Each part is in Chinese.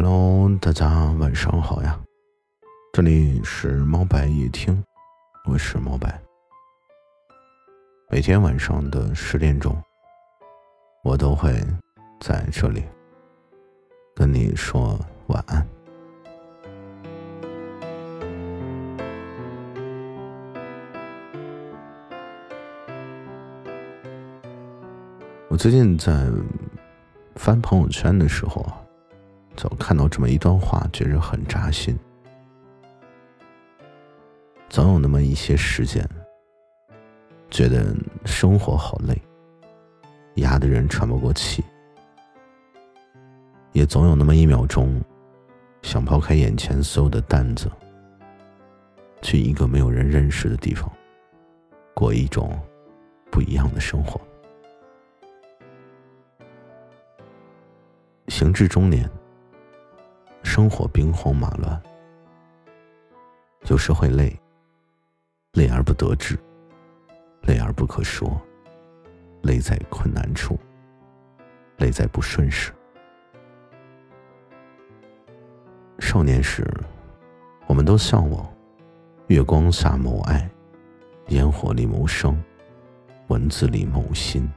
Hello，大家晚上好呀！这里是猫白夜听，我是猫白。每天晚上的十点钟，我都会在这里跟你说晚安。我最近在翻朋友圈的时候啊。总看到这么一段话，觉着很扎心。总有那么一些时间，觉得生活好累，压得人喘不过气；也总有那么一秒钟，想抛开眼前所有的担子，去一个没有人认识的地方，过一种不一样的生活。行至中年。生活兵荒马乱，有时会累，累而不得志，累而不可说，累在困难处，累在不顺时。少年时，我们都向往月光下谋爱，烟火里谋生，文字里谋心，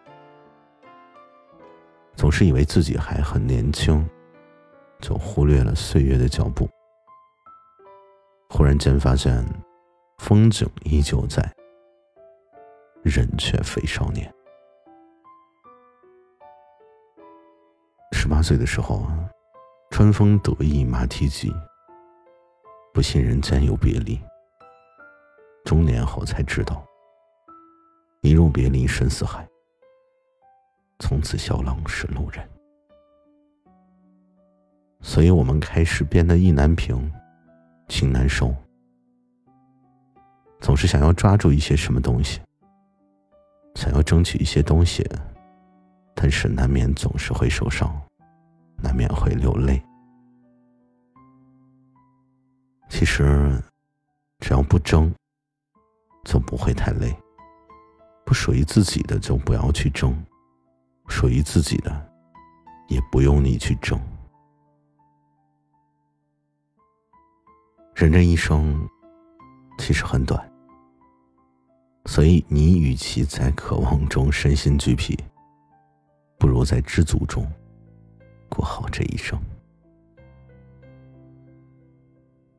总是以为自己还很年轻。就忽略了岁月的脚步，忽然间发现，风景依旧在，人却非少年。十八岁的时候，春风得意马蹄疾，不信人间有别离。中年后才知道，一入别离深似海，从此小浪是路人。所以我们开始变得意难平，情难收，总是想要抓住一些什么东西，想要争取一些东西，但是难免总是会受伤，难免会流泪。其实，只要不争，就不会太累。不属于自己的就不要去争，属于自己的，也不用你去争。人这一生其实很短，所以你与其在渴望中身心俱疲，不如在知足中过好这一生。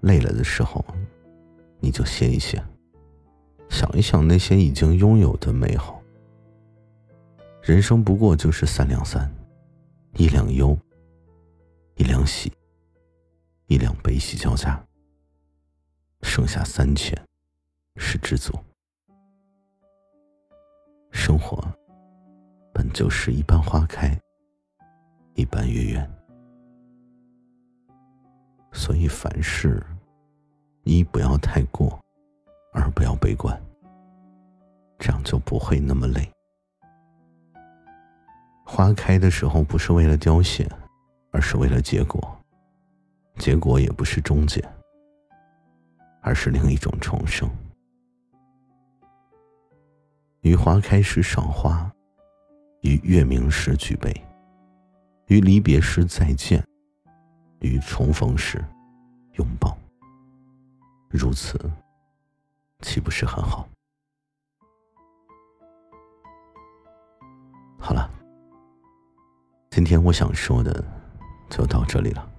累了的时候，你就歇一歇，想一想那些已经拥有的美好。人生不过就是三两三，一两忧，一两喜，一两悲喜交加。剩下三千，是知足。生活本就是一半花开，一半月圆，所以凡事一不要太过，二不要悲观，这样就不会那么累。花开的时候不是为了凋谢，而是为了结果；结果也不是终结。而是另一种重生。于花开时赏花，于月明时举杯，于离别时再见，于重逢时拥抱。如此，岂不是很好？好了，今天我想说的就到这里了。